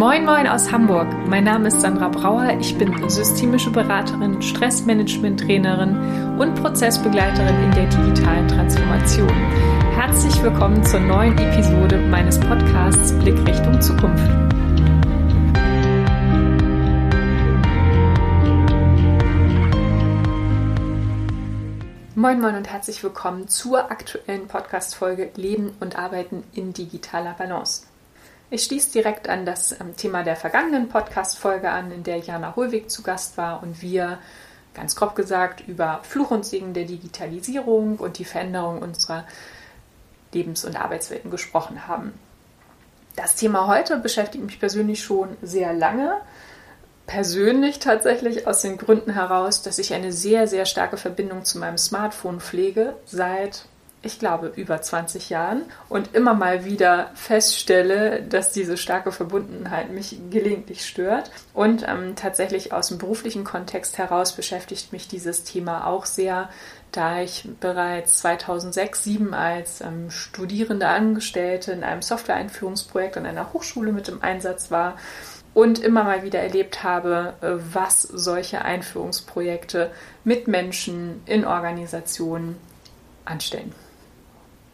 Moin Moin aus Hamburg. Mein Name ist Sandra Brauer. Ich bin systemische Beraterin, Stressmanagement-Trainerin und Prozessbegleiterin in der digitalen Transformation. Herzlich willkommen zur neuen Episode meines Podcasts Blick Richtung Zukunft. Moin Moin und herzlich willkommen zur aktuellen Podcast-Folge Leben und Arbeiten in digitaler Balance. Ich schließe direkt an das ähm, Thema der vergangenen Podcast-Folge an, in der Jana Hohlweg zu Gast war und wir ganz grob gesagt über Fluch und Segen der Digitalisierung und die Veränderung unserer Lebens- und Arbeitswelten gesprochen haben. Das Thema heute beschäftigt mich persönlich schon sehr lange. Persönlich tatsächlich aus den Gründen heraus, dass ich eine sehr, sehr starke Verbindung zu meinem Smartphone pflege seit ich glaube, über 20 Jahren und immer mal wieder feststelle, dass diese starke Verbundenheit mich gelegentlich stört. Und ähm, tatsächlich aus dem beruflichen Kontext heraus beschäftigt mich dieses Thema auch sehr, da ich bereits 2006, 2007 als ähm, studierende Angestellte in einem Software-Einführungsprojekt an einer Hochschule mit im Einsatz war und immer mal wieder erlebt habe, äh, was solche Einführungsprojekte mit Menschen in Organisationen anstellen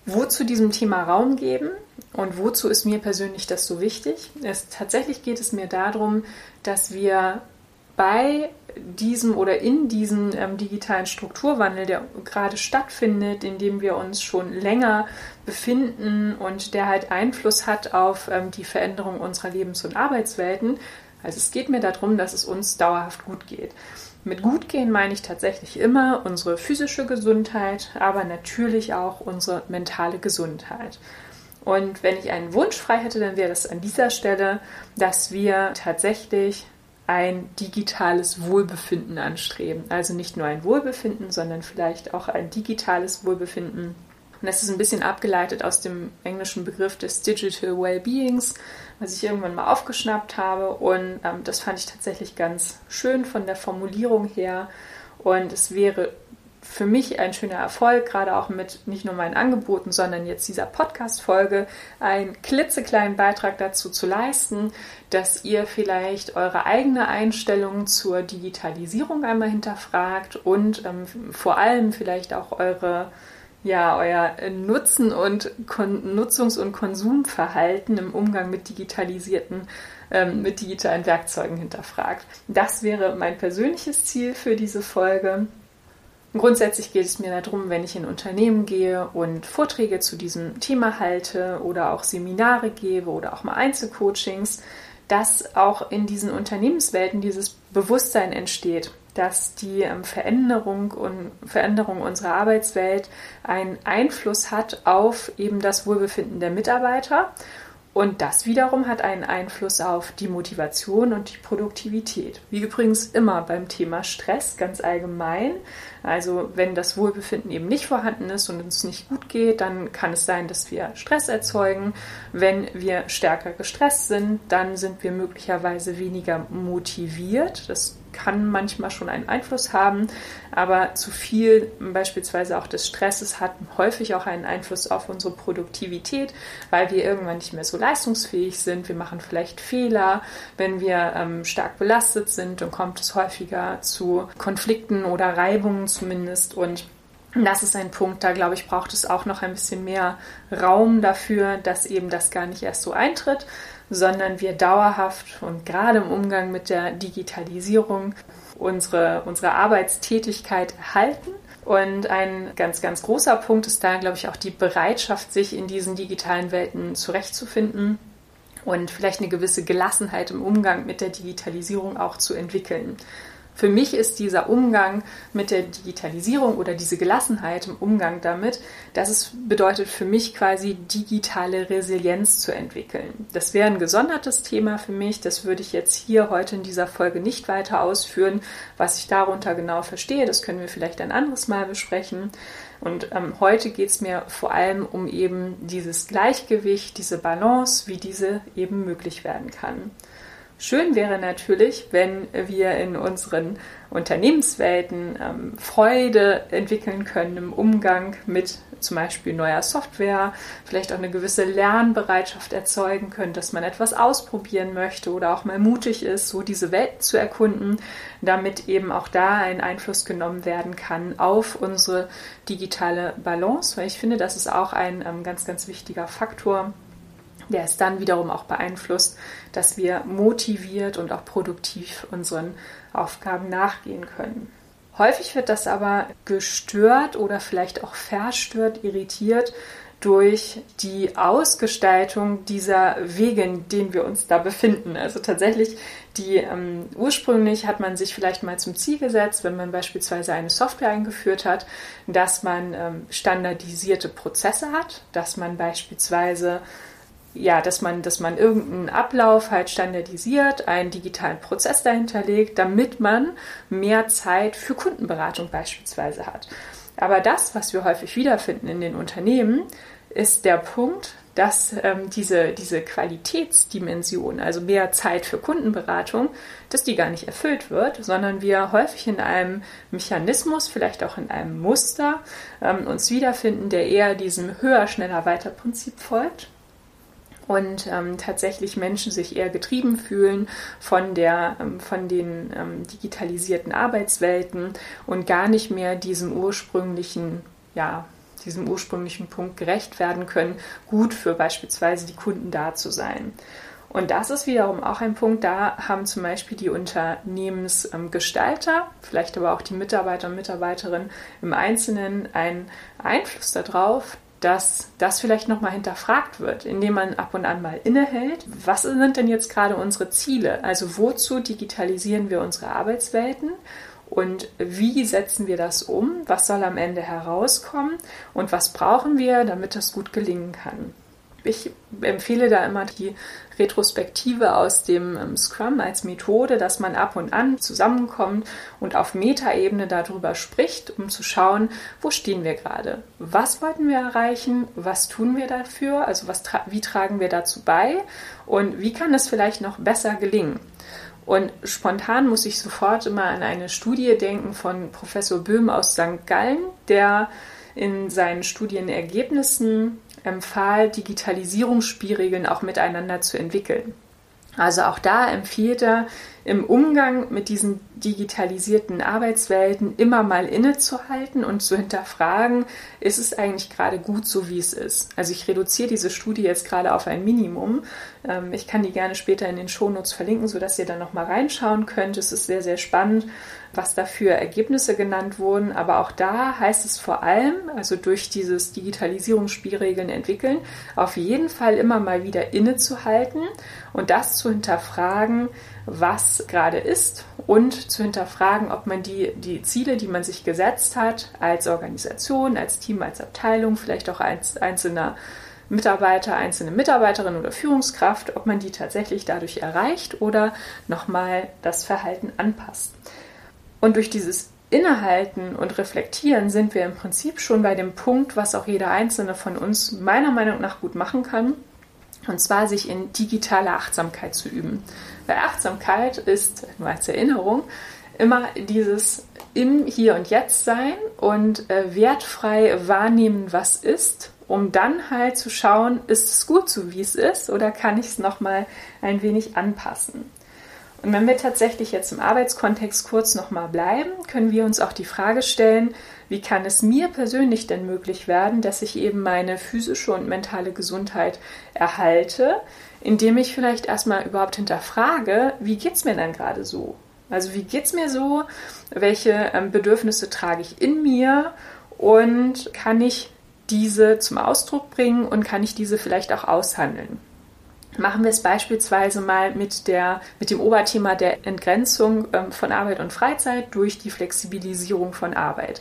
wozu diesem Thema Raum geben und wozu ist mir persönlich das so wichtig? Es, tatsächlich geht es mir darum, dass wir bei diesem oder in diesem ähm, digitalen Strukturwandel, der gerade stattfindet, in dem wir uns schon länger befinden und der halt Einfluss hat auf ähm, die Veränderung unserer Lebens- und Arbeitswelten. Also es geht mir darum, dass es uns dauerhaft gut geht. Mit gut gehen meine ich tatsächlich immer unsere physische Gesundheit, aber natürlich auch unsere mentale Gesundheit. Und wenn ich einen Wunsch frei hätte, dann wäre das an dieser Stelle, dass wir tatsächlich ein digitales Wohlbefinden anstreben. Also nicht nur ein Wohlbefinden, sondern vielleicht auch ein digitales Wohlbefinden und das ist ein bisschen abgeleitet aus dem englischen Begriff des Digital Wellbeings, was ich irgendwann mal aufgeschnappt habe. Und ähm, das fand ich tatsächlich ganz schön von der Formulierung her. Und es wäre für mich ein schöner Erfolg, gerade auch mit nicht nur meinen Angeboten, sondern jetzt dieser Podcast-Folge, einen klitzekleinen Beitrag dazu zu leisten, dass ihr vielleicht eure eigene Einstellung zur Digitalisierung einmal hinterfragt und ähm, vor allem vielleicht auch eure ja, euer Nutzen und Kon Nutzungs- und Konsumverhalten im Umgang mit digitalisierten, ähm, mit digitalen Werkzeugen hinterfragt. Das wäre mein persönliches Ziel für diese Folge. Grundsätzlich geht es mir darum, wenn ich in Unternehmen gehe und Vorträge zu diesem Thema halte oder auch Seminare gebe oder auch mal Einzelcoachings, dass auch in diesen Unternehmenswelten dieses Bewusstsein entsteht dass die ähm, Veränderung und Veränderung unserer Arbeitswelt einen Einfluss hat auf eben das Wohlbefinden der Mitarbeiter. Und das wiederum hat einen Einfluss auf die Motivation und die Produktivität. Wie übrigens immer beim Thema Stress ganz allgemein. Also wenn das Wohlbefinden eben nicht vorhanden ist und uns nicht gut geht, dann kann es sein, dass wir Stress erzeugen. Wenn wir stärker gestresst sind, dann sind wir möglicherweise weniger motiviert. Das kann manchmal schon einen Einfluss haben, aber zu viel beispielsweise auch des Stresses hat häufig auch einen Einfluss auf unsere Produktivität, weil wir irgendwann nicht mehr so leistungsfähig sind. Wir machen vielleicht Fehler. Wenn wir ähm, stark belastet sind, dann kommt es häufiger zu Konflikten oder Reibungen zumindest und das ist ein Punkt, da glaube ich, braucht es auch noch ein bisschen mehr Raum dafür, dass eben das gar nicht erst so eintritt, sondern wir dauerhaft und gerade im Umgang mit der Digitalisierung unsere, unsere Arbeitstätigkeit erhalten. Und ein ganz, ganz großer Punkt ist da, glaube ich, auch die Bereitschaft, sich in diesen digitalen Welten zurechtzufinden und vielleicht eine gewisse Gelassenheit im Umgang mit der Digitalisierung auch zu entwickeln. Für mich ist dieser Umgang mit der Digitalisierung oder diese Gelassenheit im Umgang damit, das ist, bedeutet für mich quasi digitale Resilienz zu entwickeln. Das wäre ein gesondertes Thema für mich. Das würde ich jetzt hier heute in dieser Folge nicht weiter ausführen. Was ich darunter genau verstehe, das können wir vielleicht ein anderes Mal besprechen. Und ähm, heute geht es mir vor allem um eben dieses Gleichgewicht, diese Balance, wie diese eben möglich werden kann. Schön wäre natürlich, wenn wir in unseren Unternehmenswelten ähm, Freude entwickeln können im Umgang mit zum Beispiel neuer Software, vielleicht auch eine gewisse Lernbereitschaft erzeugen können, dass man etwas ausprobieren möchte oder auch mal mutig ist, so diese Welt zu erkunden, damit eben auch da ein Einfluss genommen werden kann auf unsere digitale Balance, weil ich finde, das ist auch ein ähm, ganz, ganz wichtiger Faktor der es dann wiederum auch beeinflusst, dass wir motiviert und auch produktiv unseren Aufgaben nachgehen können. Häufig wird das aber gestört oder vielleicht auch verstört, irritiert durch die Ausgestaltung dieser Wege, in denen wir uns da befinden. Also tatsächlich, die ähm, ursprünglich hat man sich vielleicht mal zum Ziel gesetzt, wenn man beispielsweise eine Software eingeführt hat, dass man ähm, standardisierte Prozesse hat, dass man beispielsweise ja, dass man, dass man irgendeinen Ablauf halt standardisiert, einen digitalen Prozess dahinter legt, damit man mehr Zeit für Kundenberatung beispielsweise hat. Aber das, was wir häufig wiederfinden in den Unternehmen, ist der Punkt, dass ähm, diese, diese Qualitätsdimension, also mehr Zeit für Kundenberatung, dass die gar nicht erfüllt wird, sondern wir häufig in einem Mechanismus, vielleicht auch in einem Muster ähm, uns wiederfinden, der eher diesem höher, schneller, weiter Prinzip folgt und ähm, tatsächlich Menschen sich eher getrieben fühlen von, der, ähm, von den ähm, digitalisierten Arbeitswelten und gar nicht mehr diesem ursprünglichen, ja, diesem ursprünglichen Punkt gerecht werden können, gut für beispielsweise die Kunden da zu sein. Und das ist wiederum auch ein Punkt, da haben zum Beispiel die Unternehmensgestalter, vielleicht aber auch die Mitarbeiter und Mitarbeiterinnen im Einzelnen einen Einfluss darauf, dass das vielleicht nochmal hinterfragt wird, indem man ab und an mal innehält. Was sind denn jetzt gerade unsere Ziele? Also wozu digitalisieren wir unsere Arbeitswelten? Und wie setzen wir das um? Was soll am Ende herauskommen? Und was brauchen wir, damit das gut gelingen kann? Ich empfehle da immer die Retrospektive aus dem ähm, Scrum als Methode, dass man ab und an zusammenkommt und auf Metaebene darüber spricht, um zu schauen, wo stehen wir gerade? Was wollten wir erreichen? Was tun wir dafür? Also was tra wie tragen wir dazu bei? Und wie kann es vielleicht noch besser gelingen? Und spontan muss ich sofort immer an eine Studie denken von Professor Böhm aus St. Gallen, der in seinen Studienergebnissen empfahl, Digitalisierungsspielregeln auch miteinander zu entwickeln. Also auch da empfiehlt er, im Umgang mit diesen digitalisierten Arbeitswelten immer mal innezuhalten und zu hinterfragen, ist es eigentlich gerade gut so, wie es ist. Also ich reduziere diese Studie jetzt gerade auf ein Minimum. Ähm, ich kann die gerne später in den Shownotes verlinken, sodass ihr da nochmal reinschauen könnt. Es ist sehr, sehr spannend, was da für Ergebnisse genannt wurden. Aber auch da heißt es vor allem, also durch dieses Digitalisierungsspielregeln entwickeln, auf jeden Fall immer mal wieder innezuhalten und das zu hinterfragen, was gerade ist und zu hinterfragen, ob man die, die Ziele, die man sich gesetzt hat, als Organisation, als Team, als Abteilung, vielleicht auch als einzelner Mitarbeiter, einzelne Mitarbeiterin oder Führungskraft, ob man die tatsächlich dadurch erreicht oder nochmal das Verhalten anpasst. Und durch dieses Innehalten und Reflektieren sind wir im Prinzip schon bei dem Punkt, was auch jeder einzelne von uns meiner Meinung nach gut machen kann, und zwar sich in digitaler Achtsamkeit zu üben. Weil Achtsamkeit ist, nur als Erinnerung, immer dieses im Hier und Jetzt sein und äh, wertfrei wahrnehmen, was ist, um dann halt zu schauen, ist es gut so, wie es ist, oder kann ich es nochmal ein wenig anpassen. Und wenn wir tatsächlich jetzt im Arbeitskontext kurz nochmal bleiben, können wir uns auch die Frage stellen, wie kann es mir persönlich denn möglich werden, dass ich eben meine physische und mentale Gesundheit erhalte, indem ich vielleicht erstmal überhaupt hinterfrage, wie geht es mir denn gerade so? Also wie geht es mir so? Welche ähm, Bedürfnisse trage ich in mir? Und kann ich diese zum Ausdruck bringen und kann ich diese vielleicht auch aushandeln? Machen wir es beispielsweise mal mit, der, mit dem Oberthema der Entgrenzung ähm, von Arbeit und Freizeit durch die Flexibilisierung von Arbeit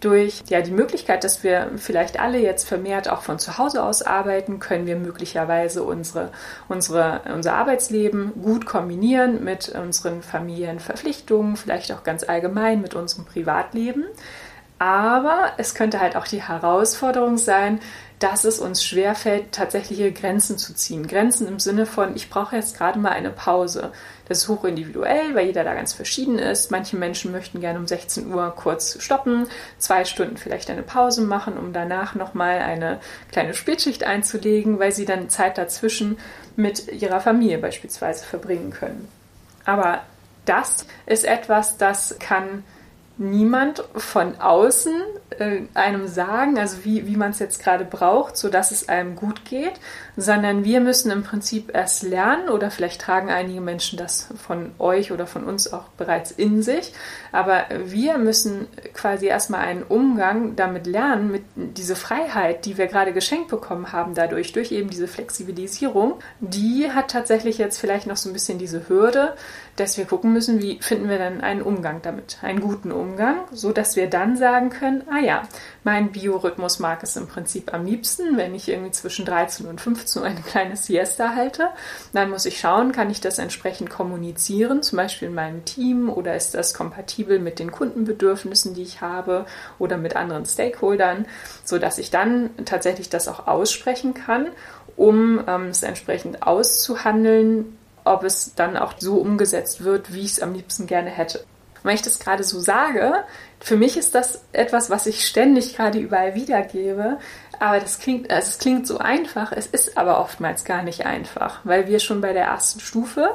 durch ja, die Möglichkeit, dass wir vielleicht alle jetzt vermehrt auch von zu Hause aus arbeiten, können wir möglicherweise unsere, unsere, unser Arbeitsleben gut kombinieren mit unseren Familienverpflichtungen, vielleicht auch ganz allgemein mit unserem Privatleben. Aber es könnte halt auch die Herausforderung sein, dass es uns schwerfällt, tatsächliche Grenzen zu ziehen. Grenzen im Sinne von, ich brauche jetzt gerade mal eine Pause. Das ist hoch individuell, weil jeder da ganz verschieden ist. Manche Menschen möchten gerne um 16 Uhr kurz stoppen, zwei Stunden vielleicht eine Pause machen, um danach nochmal eine kleine Spätschicht einzulegen, weil sie dann Zeit dazwischen mit ihrer Familie beispielsweise verbringen können. Aber das ist etwas, das kann niemand von außen äh, einem sagen, also wie, wie man es jetzt gerade braucht, sodass es einem gut geht, sondern wir müssen im Prinzip erst lernen oder vielleicht tragen einige Menschen das von euch oder von uns auch bereits in sich, aber wir müssen quasi erstmal einen Umgang damit lernen, mit diese Freiheit, die wir gerade geschenkt bekommen haben dadurch, durch eben diese Flexibilisierung, die hat tatsächlich jetzt vielleicht noch so ein bisschen diese Hürde, dass wir gucken müssen, wie finden wir dann einen Umgang damit, einen guten Umgang, so dass wir dann sagen können, ah ja, mein Biorhythmus mag es im Prinzip am liebsten, wenn ich irgendwie zwischen 13 und 15 Uhr eine kleine Siesta halte. Dann muss ich schauen, kann ich das entsprechend kommunizieren, zum Beispiel in meinem Team oder ist das kompatibel mit den Kundenbedürfnissen, die ich habe oder mit anderen Stakeholdern, so dass ich dann tatsächlich das auch aussprechen kann, um ähm, es entsprechend auszuhandeln, ob es dann auch so umgesetzt wird, wie ich es am liebsten gerne hätte wenn ich das gerade so sage, für mich ist das etwas, was ich ständig gerade überall wiedergebe. Aber das klingt, also es klingt so einfach, es ist aber oftmals gar nicht einfach, weil wir schon bei der ersten Stufe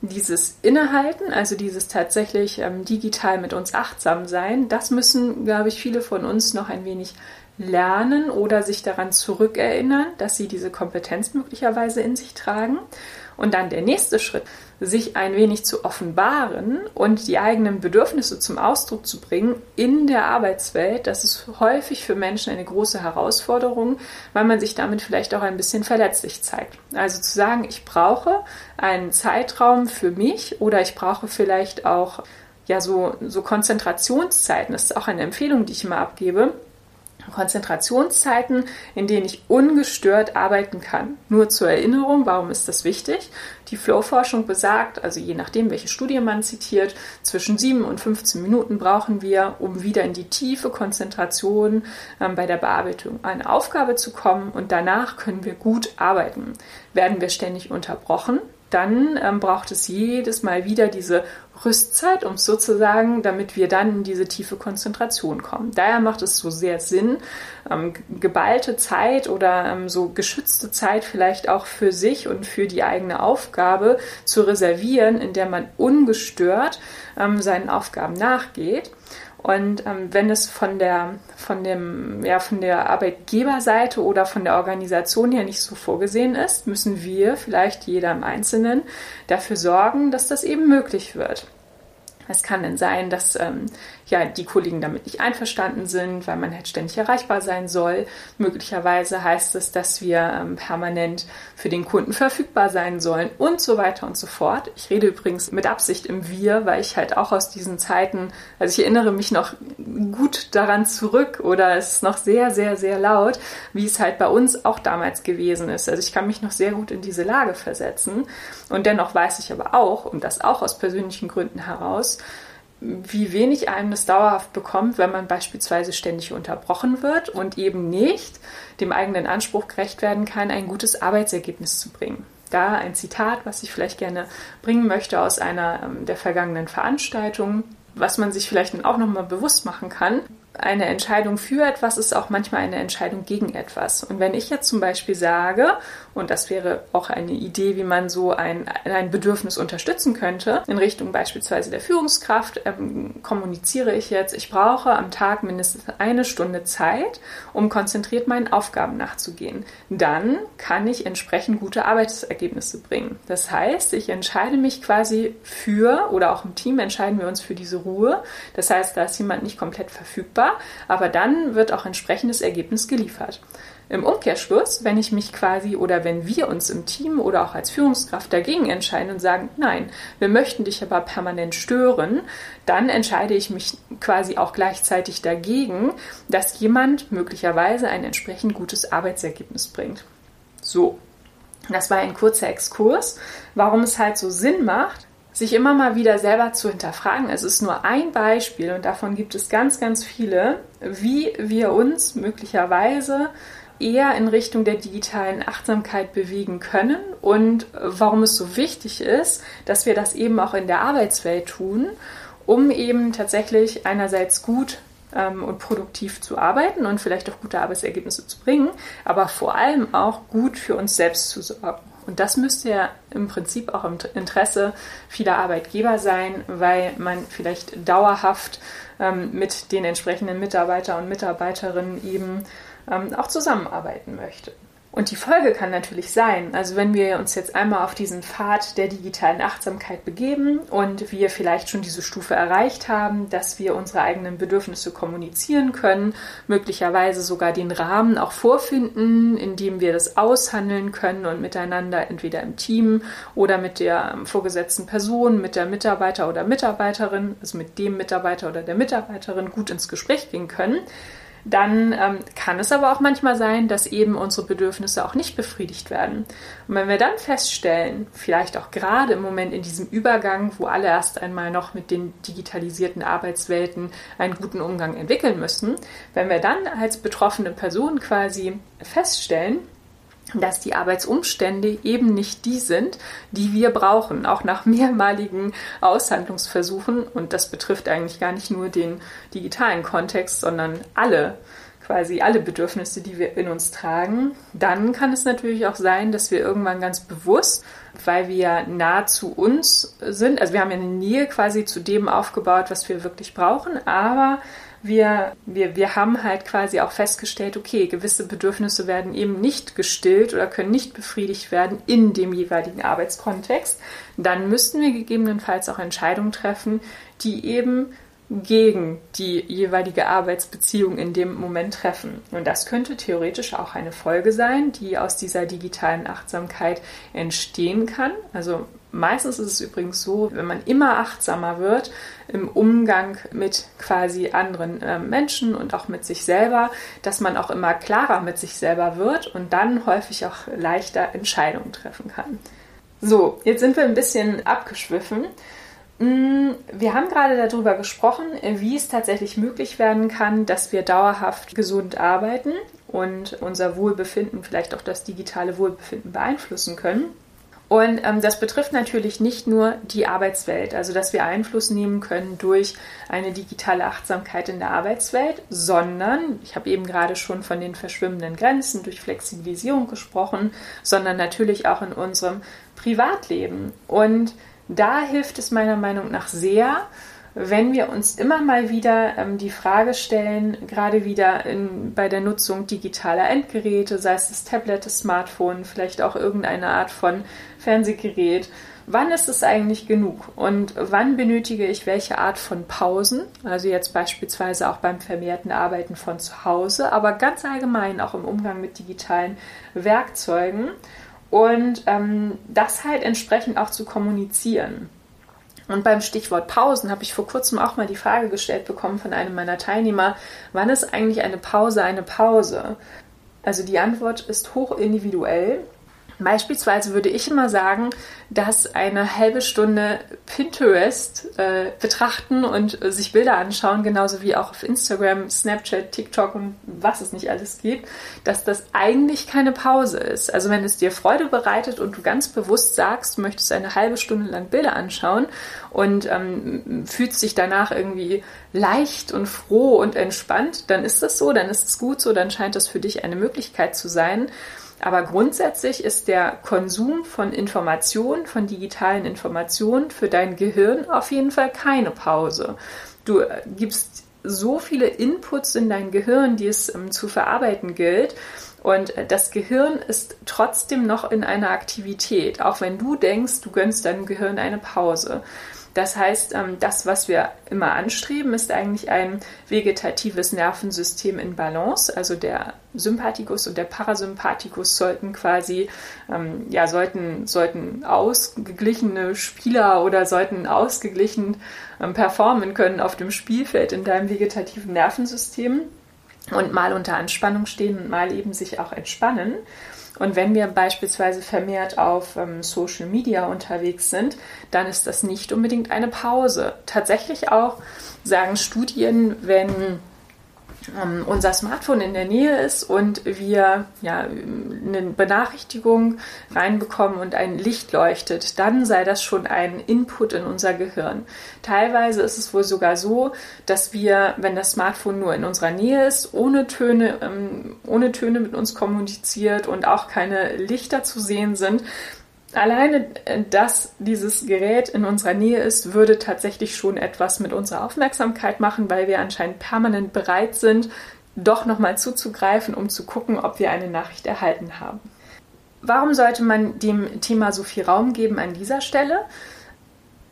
dieses Innehalten, also dieses tatsächlich ähm, digital mit uns achtsam sein, das müssen, glaube ich, viele von uns noch ein wenig lernen oder sich daran zurückerinnern, dass sie diese Kompetenz möglicherweise in sich tragen. Und dann der nächste Schritt, sich ein wenig zu offenbaren und die eigenen Bedürfnisse zum Ausdruck zu bringen in der Arbeitswelt, das ist häufig für Menschen eine große Herausforderung, weil man sich damit vielleicht auch ein bisschen verletzlich zeigt. Also zu sagen, ich brauche einen Zeitraum für mich oder ich brauche vielleicht auch ja so, so Konzentrationszeiten, das ist auch eine Empfehlung, die ich immer abgebe, Konzentrationszeiten, in denen ich ungestört arbeiten kann. Nur zur Erinnerung, warum ist das wichtig? Die Flow-Forschung besagt, also je nachdem, welche Studie man zitiert, zwischen 7 und 15 Minuten brauchen wir, um wieder in die tiefe Konzentration ähm, bei der Bearbeitung einer Aufgabe zu kommen und danach können wir gut arbeiten. Werden wir ständig unterbrochen, dann ähm, braucht es jedes Mal wieder diese Rüstzeit, um sozusagen, damit wir dann in diese tiefe Konzentration kommen. Daher macht es so sehr Sinn, ähm, geballte Zeit oder ähm, so geschützte Zeit vielleicht auch für sich und für die eigene Aufgabe zu reservieren, in der man ungestört ähm, seinen Aufgaben nachgeht. Und ähm, wenn es von der, von, dem, ja, von der Arbeitgeberseite oder von der Organisation her nicht so vorgesehen ist, müssen wir, vielleicht jeder im Einzelnen, dafür sorgen, dass das eben möglich wird. Es kann dann sein, dass ähm, ja, die Kollegen damit nicht einverstanden sind, weil man halt ständig erreichbar sein soll. Möglicherweise heißt es, dass wir ähm, permanent für den Kunden verfügbar sein sollen und so weiter und so fort. Ich rede übrigens mit Absicht im Wir, weil ich halt auch aus diesen Zeiten, also ich erinnere mich noch gut daran zurück oder es ist noch sehr, sehr, sehr laut, wie es halt bei uns auch damals gewesen ist. Also ich kann mich noch sehr gut in diese Lage versetzen und dennoch weiß ich aber auch, und das auch aus persönlichen Gründen heraus, wie wenig einem das dauerhaft bekommt, wenn man beispielsweise ständig unterbrochen wird und eben nicht dem eigenen Anspruch gerecht werden kann, ein gutes Arbeitsergebnis zu bringen. Da ein Zitat, was ich vielleicht gerne bringen möchte aus einer ähm, der vergangenen Veranstaltungen, was man sich vielleicht auch nochmal bewusst machen kann eine Entscheidung für etwas ist auch manchmal eine Entscheidung gegen etwas. Und wenn ich jetzt zum Beispiel sage, und das wäre auch eine Idee, wie man so ein, ein Bedürfnis unterstützen könnte, in Richtung beispielsweise der Führungskraft, ähm, kommuniziere ich jetzt, ich brauche am Tag mindestens eine Stunde Zeit, um konzentriert meinen Aufgaben nachzugehen. Dann kann ich entsprechend gute Arbeitsergebnisse bringen. Das heißt, ich entscheide mich quasi für, oder auch im Team entscheiden wir uns für diese Ruhe. Das heißt, da ist jemand nicht komplett verfügbar aber dann wird auch entsprechendes Ergebnis geliefert. Im Umkehrschluss, wenn ich mich quasi oder wenn wir uns im Team oder auch als Führungskraft dagegen entscheiden und sagen, nein, wir möchten dich aber permanent stören, dann entscheide ich mich quasi auch gleichzeitig dagegen, dass jemand möglicherweise ein entsprechend gutes Arbeitsergebnis bringt. So, das war ein kurzer Exkurs, warum es halt so Sinn macht, sich immer mal wieder selber zu hinterfragen. Es ist nur ein Beispiel und davon gibt es ganz, ganz viele, wie wir uns möglicherweise eher in Richtung der digitalen Achtsamkeit bewegen können und warum es so wichtig ist, dass wir das eben auch in der Arbeitswelt tun, um eben tatsächlich einerseits gut ähm, und produktiv zu arbeiten und vielleicht auch gute Arbeitsergebnisse zu bringen, aber vor allem auch gut für uns selbst zu sorgen. Und das müsste ja im Prinzip auch im Interesse vieler Arbeitgeber sein, weil man vielleicht dauerhaft ähm, mit den entsprechenden Mitarbeiter und Mitarbeiterinnen eben ähm, auch zusammenarbeiten möchte. Und die Folge kann natürlich sein, also wenn wir uns jetzt einmal auf diesen Pfad der digitalen Achtsamkeit begeben und wir vielleicht schon diese Stufe erreicht haben, dass wir unsere eigenen Bedürfnisse kommunizieren können, möglicherweise sogar den Rahmen auch vorfinden, in dem wir das aushandeln können und miteinander entweder im Team oder mit der vorgesetzten Person, mit der Mitarbeiter oder Mitarbeiterin, also mit dem Mitarbeiter oder der Mitarbeiterin gut ins Gespräch gehen können dann ähm, kann es aber auch manchmal sein, dass eben unsere Bedürfnisse auch nicht befriedigt werden. Und wenn wir dann feststellen, vielleicht auch gerade im Moment in diesem Übergang, wo alle erst einmal noch mit den digitalisierten Arbeitswelten einen guten Umgang entwickeln müssen, wenn wir dann als betroffene Person quasi feststellen, dass die Arbeitsumstände eben nicht die sind, die wir brauchen, auch nach mehrmaligen Aushandlungsversuchen. Und das betrifft eigentlich gar nicht nur den digitalen Kontext, sondern alle, quasi alle Bedürfnisse, die wir in uns tragen. Dann kann es natürlich auch sein, dass wir irgendwann ganz bewusst, weil wir nah zu uns sind, also wir haben ja eine Nähe quasi zu dem aufgebaut, was wir wirklich brauchen, aber wir, wir, wir haben halt quasi auch festgestellt, okay, gewisse Bedürfnisse werden eben nicht gestillt oder können nicht befriedigt werden in dem jeweiligen Arbeitskontext. Dann müssten wir gegebenenfalls auch Entscheidungen treffen, die eben gegen die jeweilige Arbeitsbeziehung in dem Moment treffen. Und das könnte theoretisch auch eine Folge sein, die aus dieser digitalen Achtsamkeit entstehen kann. Also meistens ist es übrigens so, wenn man immer achtsamer wird im Umgang mit quasi anderen äh, Menschen und auch mit sich selber, dass man auch immer klarer mit sich selber wird und dann häufig auch leichter Entscheidungen treffen kann. So, jetzt sind wir ein bisschen abgeschwiffen. Mm, wir haben gerade darüber gesprochen, wie es tatsächlich möglich werden kann, dass wir dauerhaft gesund arbeiten und unser Wohlbefinden, vielleicht auch das digitale Wohlbefinden beeinflussen können. Und ähm, das betrifft natürlich nicht nur die Arbeitswelt, also dass wir Einfluss nehmen können durch eine digitale Achtsamkeit in der Arbeitswelt, sondern, ich habe eben gerade schon von den verschwimmenden Grenzen durch Flexibilisierung gesprochen, sondern natürlich auch in unserem Privatleben. Und da hilft es meiner Meinung nach sehr, wenn wir uns immer mal wieder ähm, die Frage stellen, gerade wieder in, bei der Nutzung digitaler Endgeräte, sei es das Tablet, das Smartphone, vielleicht auch irgendeine Art von Fernsehgerät, wann ist es eigentlich genug? Und wann benötige ich welche Art von Pausen, also jetzt beispielsweise auch beim vermehrten Arbeiten von zu Hause, aber ganz allgemein auch im Umgang mit digitalen Werkzeugen. Und ähm, das halt entsprechend auch zu kommunizieren. Und beim Stichwort Pausen habe ich vor kurzem auch mal die Frage gestellt bekommen von einem meiner Teilnehmer, wann ist eigentlich eine Pause eine Pause? Also die Antwort ist hoch individuell Beispielsweise würde ich immer sagen, dass eine halbe Stunde Pinterest äh, betrachten und äh, sich Bilder anschauen, genauso wie auch auf Instagram, Snapchat, TikTok und was es nicht alles gibt, dass das eigentlich keine Pause ist. Also wenn es dir Freude bereitet und du ganz bewusst sagst, du möchtest eine halbe Stunde lang Bilder anschauen und ähm, fühlst dich danach irgendwie leicht und froh und entspannt, dann ist das so, dann ist es gut so, dann scheint das für dich eine Möglichkeit zu sein. Aber grundsätzlich ist der Konsum von Informationen, von digitalen Informationen für dein Gehirn auf jeden Fall keine Pause. Du äh, gibst so viele Inputs in dein Gehirn, die es ähm, zu verarbeiten gilt. Und äh, das Gehirn ist trotzdem noch in einer Aktivität, auch wenn du denkst, du gönnst deinem Gehirn eine Pause. Das heißt, ähm, das, was wir immer anstreben, ist eigentlich ein vegetatives Nervensystem in Balance. Also der Sympathikus und der Parasympathikus sollten quasi, ähm, ja, sollten, sollten ausgeglichene Spieler oder sollten ausgeglichen ähm, performen können auf dem Spielfeld in deinem vegetativen Nervensystem und mal unter Anspannung stehen und mal eben sich auch entspannen. Und wenn wir beispielsweise vermehrt auf ähm, Social Media unterwegs sind, dann ist das nicht unbedingt eine Pause. Tatsächlich auch sagen Studien, wenn ähm, unser Smartphone in der Nähe ist und wir ja, eine Benachrichtigung reinbekommen und ein Licht leuchtet, dann sei das schon ein Input in unser Gehirn. Teilweise ist es wohl sogar so, dass wir, wenn das Smartphone nur in unserer Nähe ist, ohne Töne, ähm, ohne Töne mit uns kommuniziert und auch keine Lichter zu sehen sind, Alleine, äh, dass dieses Gerät in unserer Nähe ist, würde tatsächlich schon etwas mit unserer Aufmerksamkeit machen, weil wir anscheinend permanent bereit sind, doch nochmal zuzugreifen, um zu gucken, ob wir eine Nachricht erhalten haben. Warum sollte man dem Thema so viel Raum geben an dieser Stelle?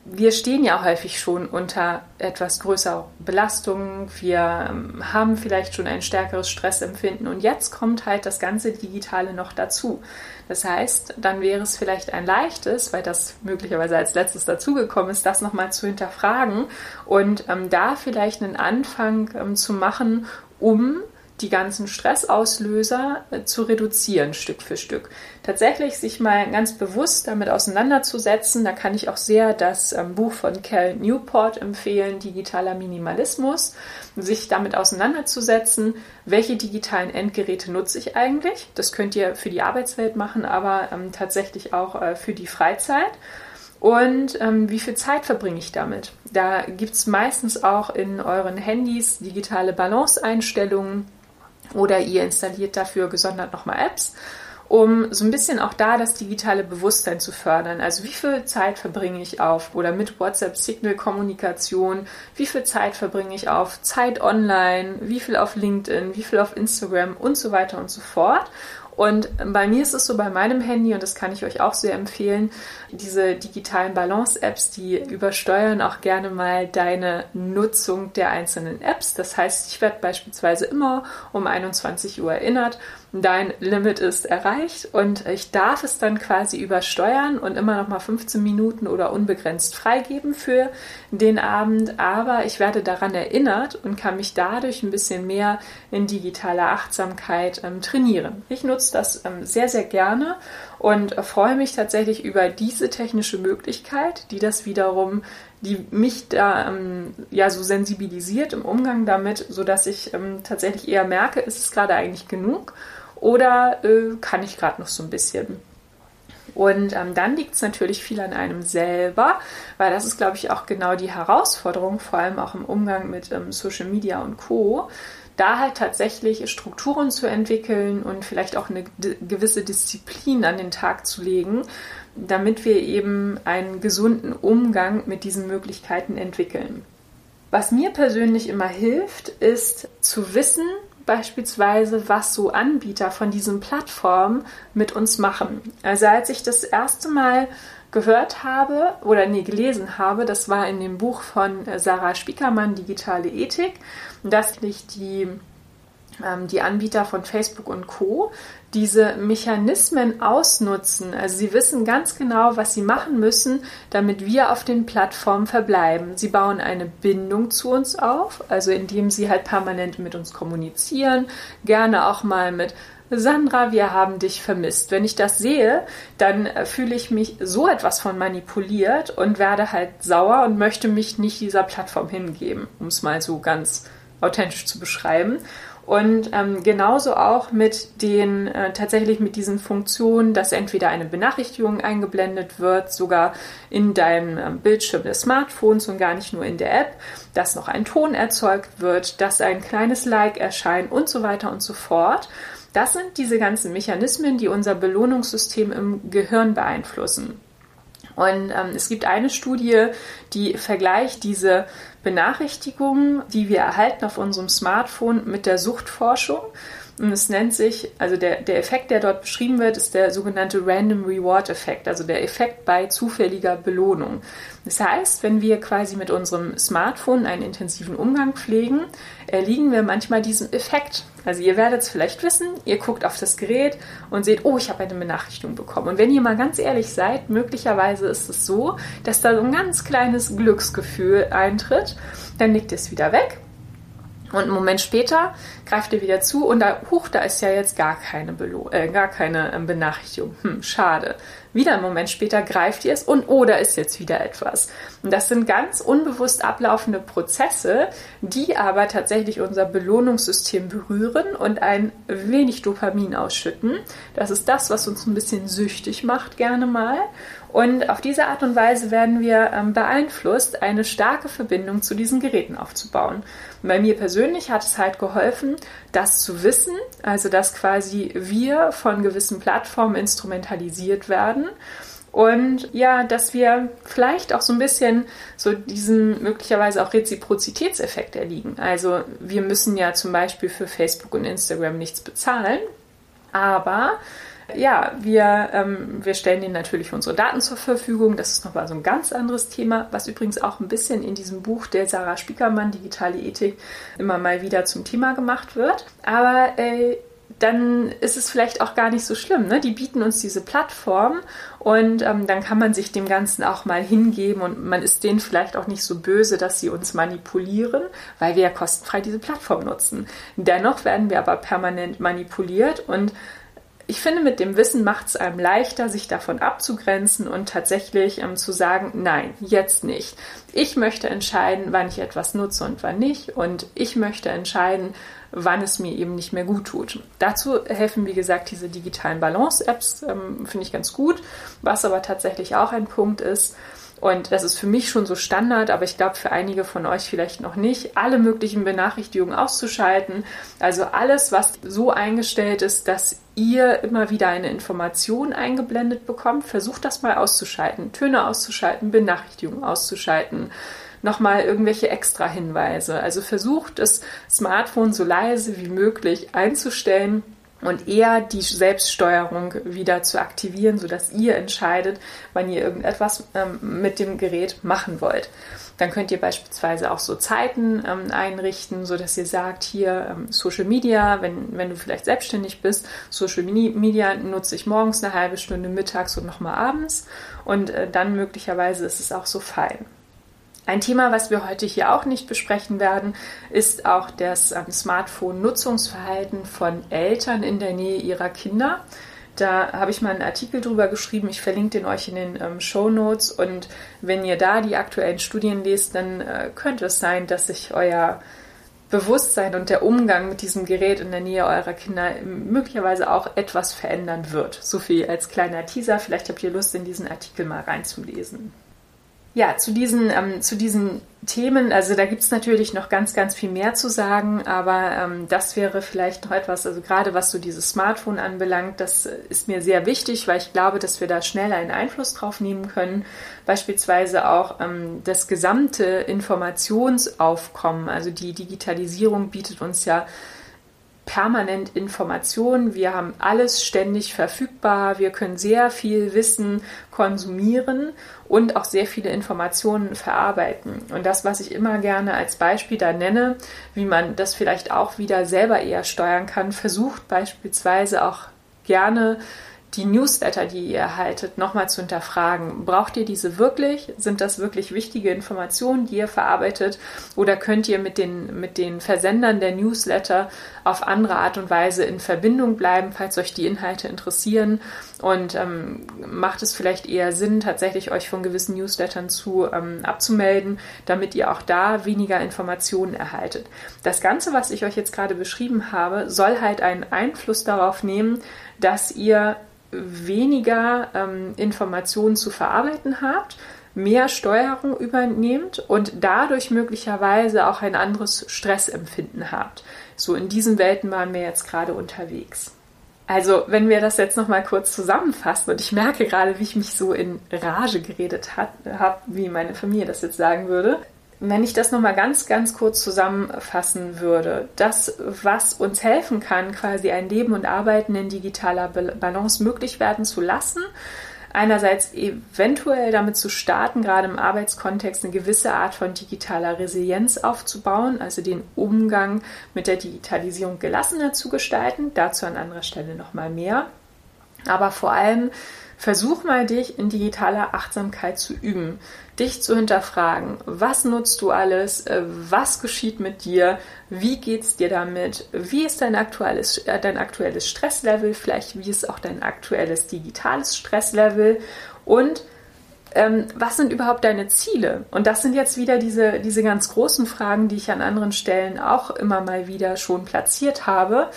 Wir stehen ja häufig schon unter etwas größerer Belastung. Wir ähm, haben vielleicht schon ein stärkeres Stressempfinden und jetzt kommt halt das ganze Digitale noch dazu. Das heißt, dann wäre es vielleicht ein leichtes, weil das möglicherweise als letztes dazugekommen ist, das nochmal zu hinterfragen und ähm, da vielleicht einen Anfang ähm, zu machen, um die ganzen Stressauslöser äh, zu reduzieren, Stück für Stück. Tatsächlich sich mal ganz bewusst damit auseinanderzusetzen, da kann ich auch sehr das ähm, Buch von Cal Newport empfehlen, Digitaler Minimalismus, sich damit auseinanderzusetzen, welche digitalen Endgeräte nutze ich eigentlich. Das könnt ihr für die Arbeitswelt machen, aber ähm, tatsächlich auch äh, für die Freizeit. Und ähm, wie viel Zeit verbringe ich damit? Da gibt es meistens auch in euren Handys digitale Balance-Einstellungen oder ihr installiert dafür gesondert nochmal Apps, um so ein bisschen auch da das digitale Bewusstsein zu fördern. Also wie viel Zeit verbringe ich auf oder mit WhatsApp-Signal-Kommunikation, wie viel Zeit verbringe ich auf Zeit online, wie viel auf LinkedIn, wie viel auf Instagram und so weiter und so fort. Und bei mir ist es so bei meinem Handy, und das kann ich euch auch sehr empfehlen, diese digitalen Balance-Apps, die übersteuern auch gerne mal deine Nutzung der einzelnen Apps. Das heißt, ich werde beispielsweise immer um 21 Uhr erinnert, dein Limit ist erreicht und ich darf es dann quasi übersteuern und immer noch mal 15 Minuten oder unbegrenzt freigeben für den Abend. Aber ich werde daran erinnert und kann mich dadurch ein bisschen mehr in digitaler Achtsamkeit ähm, trainieren. Ich nutze das ähm, sehr, sehr gerne und freue mich tatsächlich über diese technische Möglichkeit, die das wiederum, die mich da ähm, ja so sensibilisiert im Umgang damit, so dass ich ähm, tatsächlich eher merke, ist es gerade eigentlich genug oder äh, kann ich gerade noch so ein bisschen. Und ähm, dann liegt es natürlich viel an einem selber, weil das ist, glaube ich, auch genau die Herausforderung, vor allem auch im Umgang mit ähm, Social Media und Co da halt tatsächlich Strukturen zu entwickeln und vielleicht auch eine gewisse Disziplin an den Tag zu legen, damit wir eben einen gesunden Umgang mit diesen Möglichkeiten entwickeln. Was mir persönlich immer hilft, ist zu wissen, beispielsweise, was so Anbieter von diesen Plattformen mit uns machen. Also als ich das erste Mal gehört habe oder nee, gelesen habe, das war in dem Buch von Sarah Spiekermann, Digitale Ethik, dass nicht die, ähm, die Anbieter von Facebook und Co. diese Mechanismen ausnutzen. Also sie wissen ganz genau, was sie machen müssen, damit wir auf den Plattformen verbleiben. Sie bauen eine Bindung zu uns auf, also indem sie halt permanent mit uns kommunizieren, gerne auch mal mit Sandra, wir haben dich vermisst. Wenn ich das sehe, dann äh, fühle ich mich so etwas von manipuliert und werde halt sauer und möchte mich nicht dieser Plattform hingeben, um es mal so ganz authentisch zu beschreiben. Und ähm, genauso auch mit den äh, tatsächlich mit diesen Funktionen, dass entweder eine Benachrichtigung eingeblendet wird, sogar in deinem ähm, Bildschirm des Smartphones und gar nicht nur in der App, dass noch ein Ton erzeugt wird, dass ein kleines Like erscheint und so weiter und so fort. Das sind diese ganzen Mechanismen, die unser Belohnungssystem im Gehirn beeinflussen. Und ähm, es gibt eine Studie, die vergleicht diese Benachrichtigungen, die wir erhalten auf unserem Smartphone mit der Suchtforschung. Und es nennt sich, also der, der Effekt, der dort beschrieben wird, ist der sogenannte Random Reward Effekt, also der Effekt bei zufälliger Belohnung. Das heißt, wenn wir quasi mit unserem Smartphone einen intensiven Umgang pflegen, erliegen wir manchmal diesem Effekt. Also ihr werdet es vielleicht wissen, ihr guckt auf das Gerät und seht, oh, ich habe eine Benachrichtigung bekommen. Und wenn ihr mal ganz ehrlich seid, möglicherweise ist es so, dass da so ein ganz kleines Glücksgefühl eintritt, dann ihr es wieder weg und einen Moment später greift ihr wieder zu und da, huch, da ist ja jetzt gar keine, Belo äh, gar keine ähm, Benachrichtigung. Hm, schade. wieder einen Moment später greift ihr es und oder ist jetzt wieder etwas. Und das sind ganz unbewusst ablaufende Prozesse, die aber tatsächlich unser Belohnungssystem berühren und ein wenig Dopamin ausschütten. Das ist das, was uns ein bisschen süchtig macht, gerne mal. Und auf diese Art und Weise werden wir ähm, beeinflusst, eine starke Verbindung zu diesen Geräten aufzubauen. Und bei mir persönlich hat es halt geholfen, das zu wissen, also dass quasi wir von gewissen Plattformen instrumentalisiert werden und ja, dass wir vielleicht auch so ein bisschen so diesen möglicherweise auch Reziprozitätseffekt erliegen. Also wir müssen ja zum Beispiel für Facebook und Instagram nichts bezahlen, aber ja, wir, ähm, wir stellen ihnen natürlich unsere Daten zur Verfügung. Das ist nochmal so ein ganz anderes Thema, was übrigens auch ein bisschen in diesem Buch der Sarah Spiekermann, Digitale Ethik, immer mal wieder zum Thema gemacht wird. Aber äh, dann ist es vielleicht auch gar nicht so schlimm. Ne? Die bieten uns diese Plattform und ähm, dann kann man sich dem Ganzen auch mal hingeben und man ist denen vielleicht auch nicht so böse, dass sie uns manipulieren, weil wir ja kostenfrei diese Plattform nutzen. Dennoch werden wir aber permanent manipuliert und ich finde, mit dem Wissen macht es einem leichter, sich davon abzugrenzen und tatsächlich ähm, zu sagen, nein, jetzt nicht. Ich möchte entscheiden, wann ich etwas nutze und wann nicht. Und ich möchte entscheiden, wann es mir eben nicht mehr gut tut. Dazu helfen, wie gesagt, diese digitalen Balance-Apps, ähm, finde ich ganz gut. Was aber tatsächlich auch ein Punkt ist, und das ist für mich schon so Standard, aber ich glaube für einige von euch vielleicht noch nicht, alle möglichen Benachrichtigungen auszuschalten. Also alles, was so eingestellt ist, dass ihr immer wieder eine Information eingeblendet bekommt, versucht das mal auszuschalten. Töne auszuschalten, Benachrichtigungen auszuschalten nochmal irgendwelche extra Hinweise. Also versucht das Smartphone so leise wie möglich einzustellen und eher die Selbststeuerung wieder zu aktivieren, sodass ihr entscheidet, wann ihr irgendetwas ähm, mit dem Gerät machen wollt. Dann könnt ihr beispielsweise auch so Zeiten ähm, einrichten, so dass ihr sagt, hier ähm, Social Media, wenn, wenn du vielleicht selbstständig bist, Social Media nutze ich morgens eine halbe Stunde, mittags und nochmal abends. Und äh, dann möglicherweise ist es auch so fein. Ein Thema, was wir heute hier auch nicht besprechen werden, ist auch das ähm, Smartphone-Nutzungsverhalten von Eltern in der Nähe ihrer Kinder. Da habe ich mal einen Artikel drüber geschrieben. Ich verlinke den euch in den ähm, Show Notes. Und wenn ihr da die aktuellen Studien lest, dann äh, könnte es sein, dass sich euer Bewusstsein und der Umgang mit diesem Gerät in der Nähe eurer Kinder möglicherweise auch etwas verändern wird. So viel als kleiner Teaser. Vielleicht habt ihr Lust, in diesen Artikel mal reinzulesen. Ja, zu diesen, ähm, zu diesen Themen, also da gibt es natürlich noch ganz, ganz viel mehr zu sagen, aber ähm, das wäre vielleicht noch etwas, also gerade was so dieses Smartphone anbelangt, das ist mir sehr wichtig, weil ich glaube, dass wir da schnell einen Einfluss drauf nehmen können. Beispielsweise auch ähm, das gesamte Informationsaufkommen, also die Digitalisierung bietet uns ja permanent Informationen. Wir haben alles ständig verfügbar. Wir können sehr viel Wissen konsumieren und auch sehr viele Informationen verarbeiten. Und das, was ich immer gerne als Beispiel da nenne, wie man das vielleicht auch wieder selber eher steuern kann, versucht beispielsweise auch gerne die Newsletter, die ihr erhaltet, nochmal zu hinterfragen. Braucht ihr diese wirklich? Sind das wirklich wichtige Informationen, die ihr verarbeitet? Oder könnt ihr mit den, mit den Versendern der Newsletter auf andere Art und Weise in Verbindung bleiben, falls euch die Inhalte interessieren? Und ähm, macht es vielleicht eher Sinn, tatsächlich euch von gewissen Newslettern zu ähm, abzumelden, damit ihr auch da weniger Informationen erhaltet? Das Ganze, was ich euch jetzt gerade beschrieben habe, soll halt einen Einfluss darauf nehmen, dass ihr weniger ähm, Informationen zu verarbeiten habt, mehr Steuerung übernehmt und dadurch möglicherweise auch ein anderes Stressempfinden habt. So in diesen Welten waren wir jetzt gerade unterwegs. Also, wenn wir das jetzt nochmal kurz zusammenfassen, und ich merke gerade, wie ich mich so in Rage geredet habe, wie meine Familie das jetzt sagen würde, wenn ich das nochmal ganz, ganz kurz zusammenfassen würde, das, was uns helfen kann, quasi ein Leben und Arbeiten in digitaler Balance möglich werden zu lassen, einerseits eventuell damit zu starten, gerade im Arbeitskontext eine gewisse Art von digitaler Resilienz aufzubauen, also den Umgang mit der Digitalisierung gelassener zu gestalten, dazu an anderer Stelle nochmal mehr. Aber vor allem versuch mal dich in digitaler Achtsamkeit zu üben, dich zu hinterfragen, was nutzt du alles, äh, was geschieht mit dir, wie geht's dir damit, wie ist dein aktuelles, äh, dein aktuelles Stresslevel, vielleicht wie ist auch dein aktuelles digitales Stresslevel? Und ähm, was sind überhaupt deine Ziele? Und das sind jetzt wieder diese, diese ganz großen Fragen, die ich an anderen Stellen auch immer mal wieder schon platziert habe.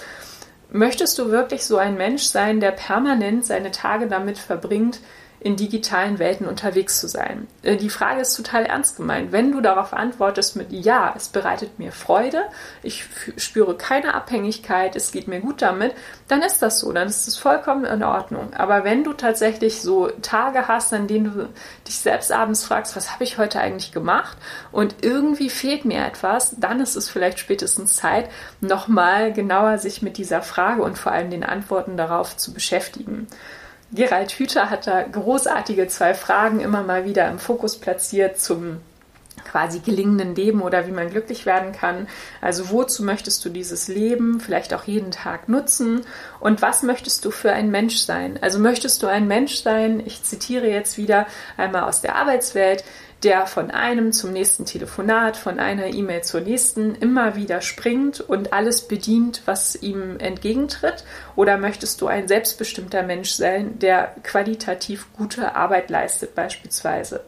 Möchtest du wirklich so ein Mensch sein, der permanent seine Tage damit verbringt, in digitalen Welten unterwegs zu sein? Äh, die Frage ist total ernst gemeint. Wenn du darauf antwortest mit Ja, es bereitet mir Freude, ich spüre keine Abhängigkeit, es geht mir gut damit, dann ist das so, dann ist es vollkommen in Ordnung. Aber wenn du tatsächlich so Tage hast, an denen du dich selbst abends fragst, was habe ich heute eigentlich gemacht und irgendwie fehlt mir etwas, dann ist es vielleicht spätestens Zeit, nochmal genauer sich mit dieser Frage und vor allem den Antworten darauf zu beschäftigen. Gerald Hüther hat da großartige zwei Fragen immer mal wieder im Fokus platziert zum quasi gelingenden Leben oder wie man glücklich werden kann. Also wozu möchtest du dieses Leben vielleicht auch jeden Tag nutzen und was möchtest du für ein Mensch sein? Also möchtest du ein Mensch sein, ich zitiere jetzt wieder einmal aus der Arbeitswelt, der von einem zum nächsten Telefonat, von einer E-Mail zur nächsten immer wieder springt und alles bedient, was ihm entgegentritt? Oder möchtest du ein selbstbestimmter Mensch sein, der qualitativ gute Arbeit leistet beispielsweise?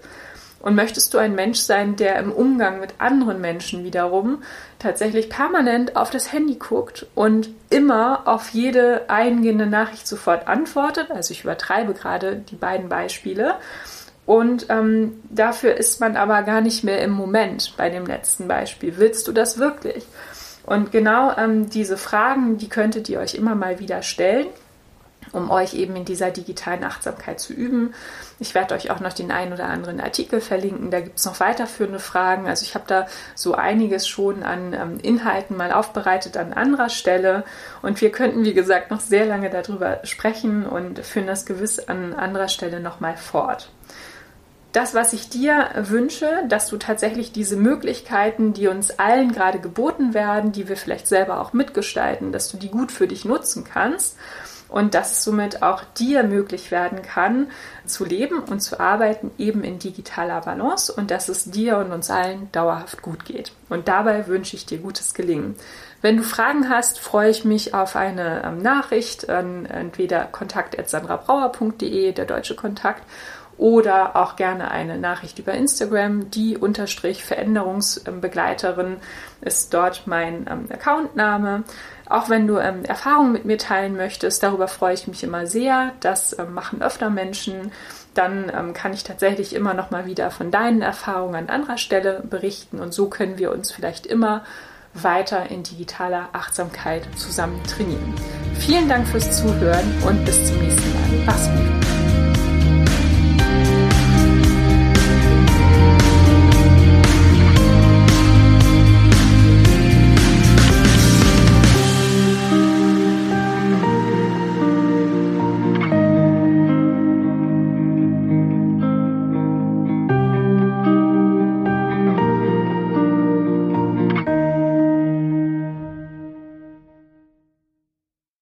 Und möchtest du ein Mensch sein, der im Umgang mit anderen Menschen wiederum tatsächlich permanent auf das Handy guckt und immer auf jede eingehende Nachricht sofort antwortet? Also ich übertreibe gerade die beiden Beispiele. Und ähm, dafür ist man aber gar nicht mehr im Moment bei dem letzten Beispiel. Willst du das wirklich? Und genau ähm, diese Fragen, die könntet ihr euch immer mal wieder stellen, um euch eben in dieser digitalen Achtsamkeit zu üben. Ich werde euch auch noch den einen oder anderen Artikel verlinken. Da gibt es noch weiterführende Fragen. Also ich habe da so einiges schon an ähm, Inhalten mal aufbereitet an anderer Stelle. Und wir könnten, wie gesagt, noch sehr lange darüber sprechen und führen das gewiss an anderer Stelle nochmal fort das, was ich dir wünsche, dass du tatsächlich diese Möglichkeiten, die uns allen gerade geboten werden, die wir vielleicht selber auch mitgestalten, dass du die gut für dich nutzen kannst und dass es somit auch dir möglich werden kann, zu leben und zu arbeiten eben in digitaler Balance und dass es dir und uns allen dauerhaft gut geht. Und dabei wünsche ich dir gutes Gelingen. Wenn du Fragen hast, freue ich mich auf eine ähm, Nachricht an entweder kontakt.sandrabrauer.de, der deutsche Kontakt, oder auch gerne eine Nachricht über Instagram. Die unterstrich Veränderungsbegleiterin ist dort mein ähm, Accountname. Auch wenn du ähm, Erfahrungen mit mir teilen möchtest, darüber freue ich mich immer sehr. Das ähm, machen öfter Menschen. Dann ähm, kann ich tatsächlich immer noch mal wieder von deinen Erfahrungen an anderer Stelle berichten und so können wir uns vielleicht immer weiter in digitaler Achtsamkeit zusammen trainieren. Vielen Dank fürs Zuhören und bis zum nächsten Mal. Mach's gut.